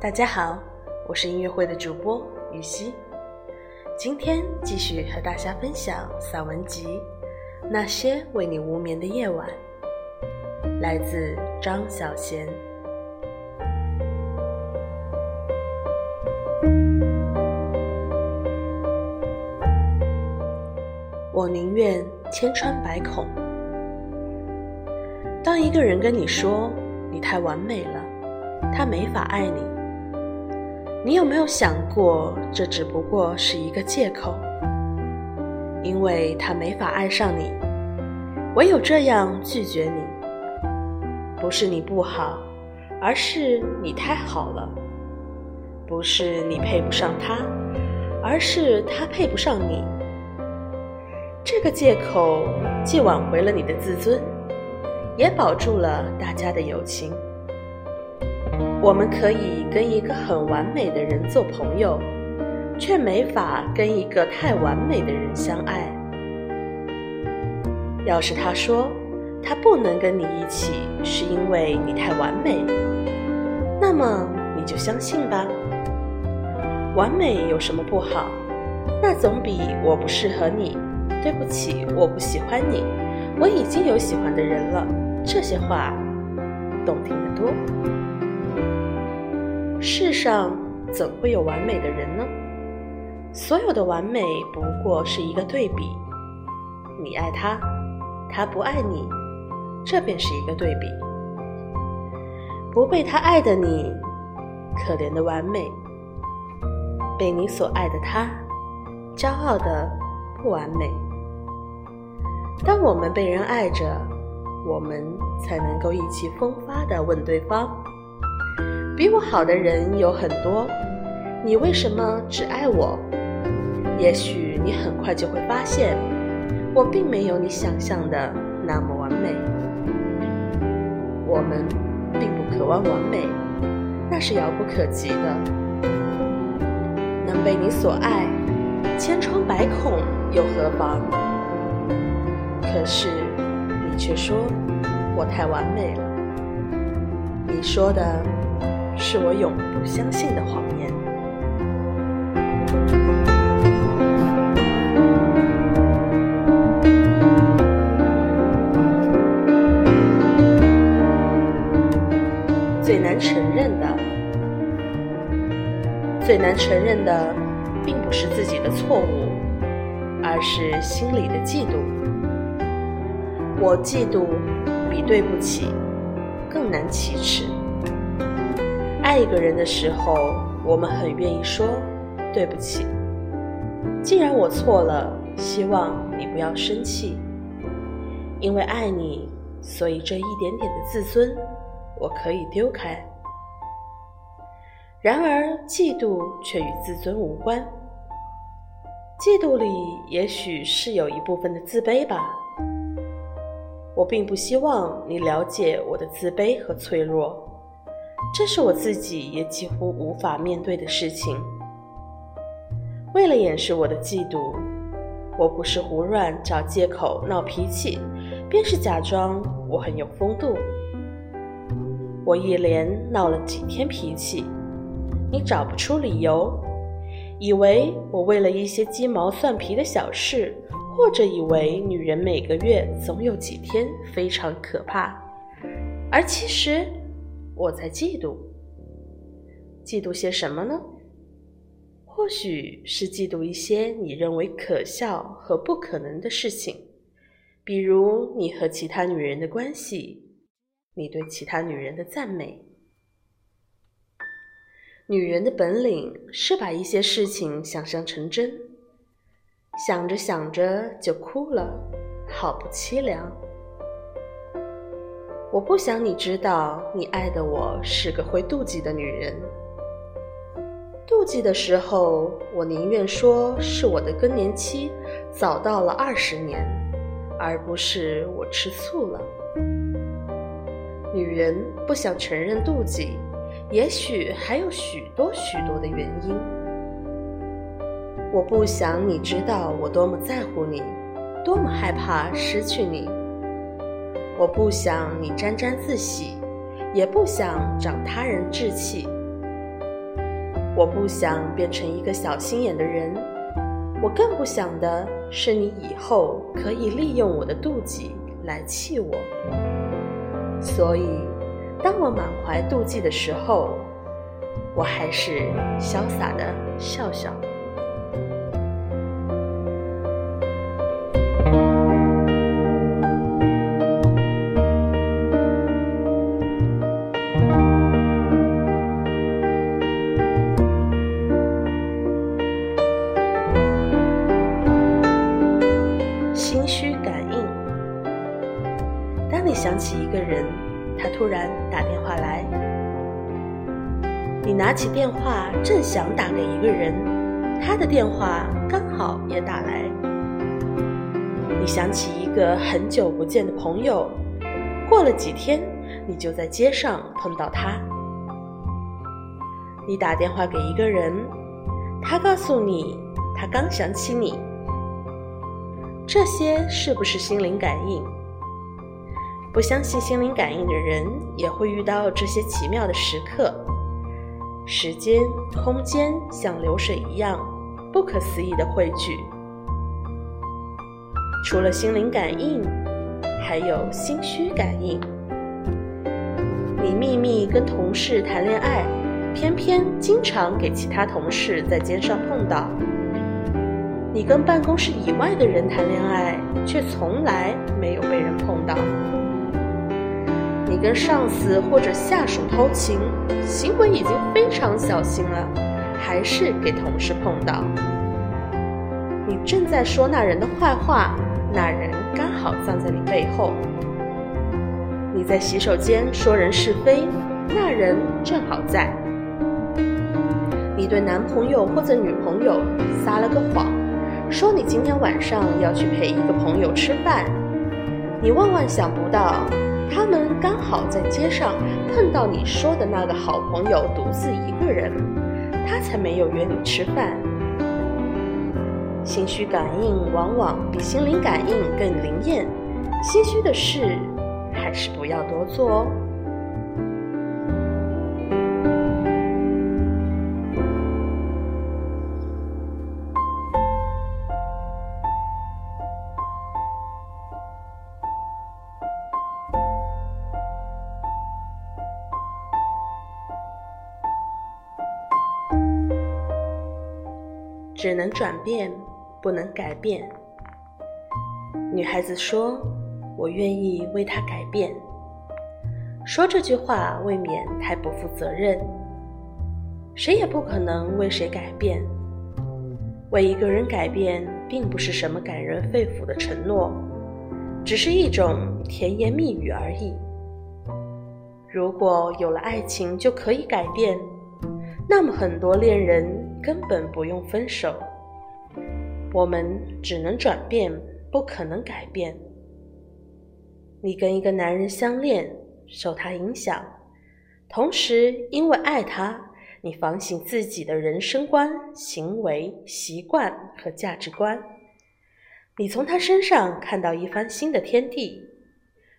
大家好，我是音乐会的主播雨熙，今天继续和大家分享散文集《那些为你无眠的夜晚》，来自张小娴。我宁愿千疮百孔。当一个人跟你说你太完美了，他没法爱你，你有没有想过这只不过是一个借口？因为他没法爱上你，唯有这样拒绝你。不是你不好，而是你太好了。不是你配不上他，而是他配不上你。这个借口既挽回了你的自尊，也保住了大家的友情。我们可以跟一个很完美的人做朋友，却没法跟一个太完美的人相爱。要是他说他不能跟你一起，是因为你太完美，那么你就相信吧。完美有什么不好？那总比我不适合你。对不起，我不喜欢你，我已经有喜欢的人了。这些话动听得多。世上怎会有完美的人呢？所有的完美不过是一个对比。你爱他，他不爱你，这便是一个对比。不被他爱的你，可怜的完美；被你所爱的他，骄傲的不完美。当我们被人爱着，我们才能够意气风发地问对方：“比我好的人有很多，你为什么只爱我？”也许你很快就会发现，我并没有你想象的那么完美。我们并不渴望完美，那是遥不可及的。能被你所爱，千疮百孔又何妨？可是，你却说我太完美了。你说的是我永不相信的谎言。最难承认的，最难承认的，并不是自己的错误，而是心里的嫉妒。我嫉妒比对不起更难启齿。爱一个人的时候，我们很愿意说对不起。既然我错了，希望你不要生气。因为爱你，所以这一点点的自尊我可以丢开。然而，嫉妒却与自尊无关。嫉妒里也许是有一部分的自卑吧。我并不希望你了解我的自卑和脆弱，这是我自己也几乎无法面对的事情。为了掩饰我的嫉妒，我不是胡乱找借口闹脾气，便是假装我很有风度。我一连闹了几天脾气，你找不出理由，以为我为了一些鸡毛蒜皮的小事。或者以为女人每个月总有几天非常可怕，而其实我在嫉妒。嫉妒些什么呢？或许是嫉妒一些你认为可笑和不可能的事情，比如你和其他女人的关系，你对其他女人的赞美。女人的本领是把一些事情想象成真。想着想着就哭了，好不凄凉。我不想你知道，你爱的我是个会妒忌的女人。妒忌的时候，我宁愿说是我的更年期早到了二十年，而不是我吃醋了。女人不想承认妒忌，也许还有许多许多的原因。我不想你知道我多么在乎你，多么害怕失去你。我不想你沾沾自喜，也不想长他人志气。我不想变成一个小心眼的人，我更不想的是你以后可以利用我的妒忌来气我。所以，当我满怀妒忌的时候，我还是潇洒的笑笑。想起一个人，他突然打电话来，你拿起电话正想打给一个人，他的电话刚好也打来。你想起一个很久不见的朋友，过了几天，你就在街上碰到他。你打电话给一个人，他告诉你他刚想起你，这些是不是心灵感应？不相信心灵感应的人也会遇到这些奇妙的时刻。时间、空间像流水一样不可思议的汇聚。除了心灵感应，还有心虚感应。你秘密跟同事谈恋爱，偏偏经常给其他同事在肩上碰到。你跟办公室以外的人谈恋爱，却从来没有被人碰到。跟上司或者下属偷情，行为已经非常小心了，还是给同事碰到。你正在说那人的坏话，那人刚好站在你背后。你在洗手间说人是非，那人正好在。你对男朋友或者女朋友撒了个谎，说你今天晚上要去陪一个朋友吃饭，你万万想不到。他们刚好在街上碰到你说的那个好朋友独自一个人，他才没有约你吃饭。心虚感应往往比心灵感应更灵验，心虚的事还是不要多做哦。只能转变，不能改变。女孩子说：“我愿意为他改变。”说这句话未免太不负责任。谁也不可能为谁改变。为一个人改变，并不是什么感人肺腑的承诺，只是一种甜言蜜语而已。如果有了爱情就可以改变，那么很多恋人。根本不用分手，我们只能转变，不可能改变。你跟一个男人相恋，受他影响，同时因为爱他，你反省自己的人生观、行为习惯和价值观。你从他身上看到一番新的天地，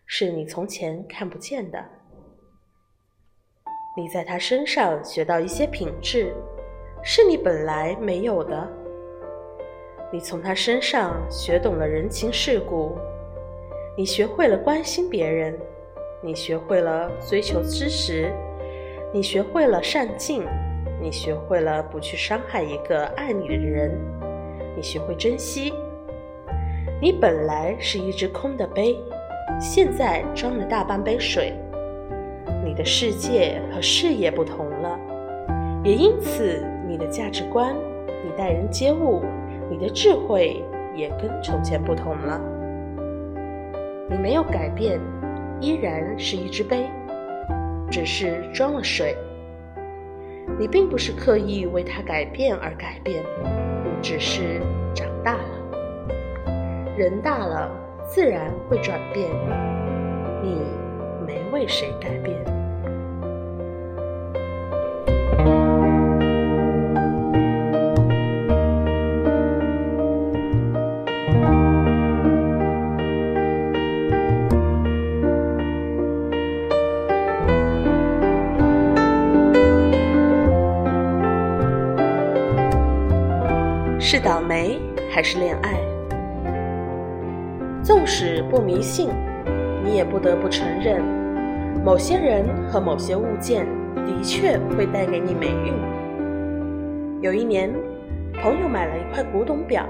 是你从前看不见的。你在他身上学到一些品质。是你本来没有的。你从他身上学懂了人情世故，你学会了关心别人，你学会了追求知识，你学会了善尽，你学会了不去伤害一个爱你的人，你学会珍惜。你本来是一只空的杯，现在装了大半杯水。你的世界和视野不同了，也因此。你的价值观，你待人接物，你的智慧也跟从前不同了。你没有改变，依然是一只杯，只是装了水。你并不是刻意为它改变而改变，只是长大了。人大了，自然会转变。你没为谁改变。是倒霉还是恋爱？纵使不迷信，你也不得不承认，某些人和某些物件的确会带给你霉运。有一年，朋友买了一块古董表，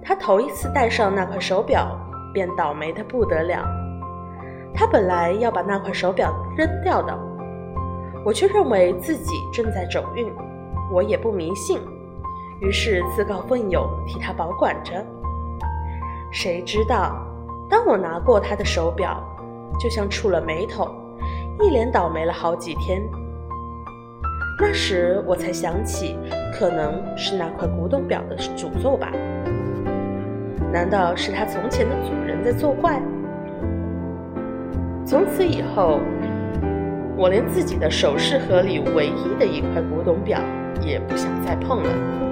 他头一次戴上那块手表，便倒霉的不得了。他本来要把那块手表扔掉的，我却认为自己正在走运，我也不迷信。于是自告奋勇替他保管着。谁知道，当我拿过他的手表，就像触了霉头，一连倒霉了好几天。那时我才想起，可能是那块古董表的诅咒吧？难道是他从前的主人在作怪？从此以后，我连自己的首饰盒里唯一的一块古董表也不想再碰了。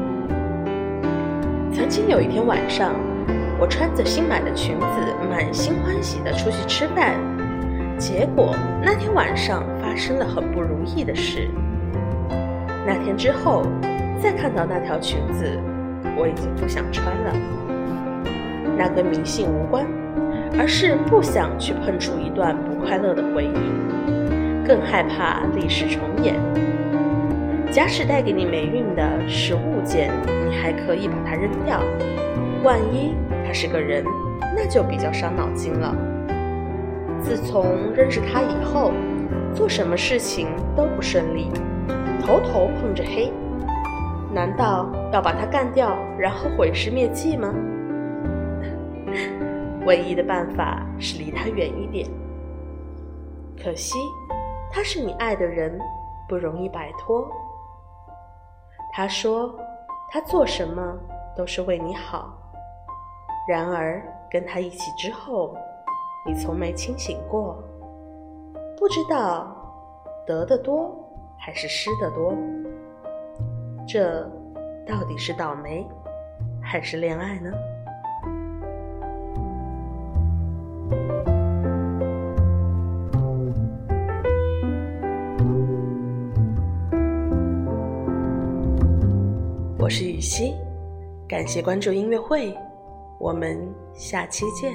曾经有一天晚上，我穿着新买的裙子，满心欢喜地出去吃饭。结果那天晚上发生了很不如意的事。那天之后，再看到那条裙子，我已经不想穿了。那跟迷信无关，而是不想去碰触一段不快乐的回忆，更害怕历史重演。假使带给你霉运的是物件，你还可以把它扔掉；万一他是个人，那就比较伤脑筋了。自从认识他以后，做什么事情都不顺利，头头碰着黑。难道要把他干掉，然后毁尸灭迹吗？唯一的办法是离他远一点。可惜，他是你爱的人，不容易摆脱。他说：“他做什么都是为你好。”然而跟他一起之后，你从没清醒过，不知道得的多还是失的多。这到底是倒霉还是恋爱呢？是雨熙，感谢关注音乐会，我们下期见。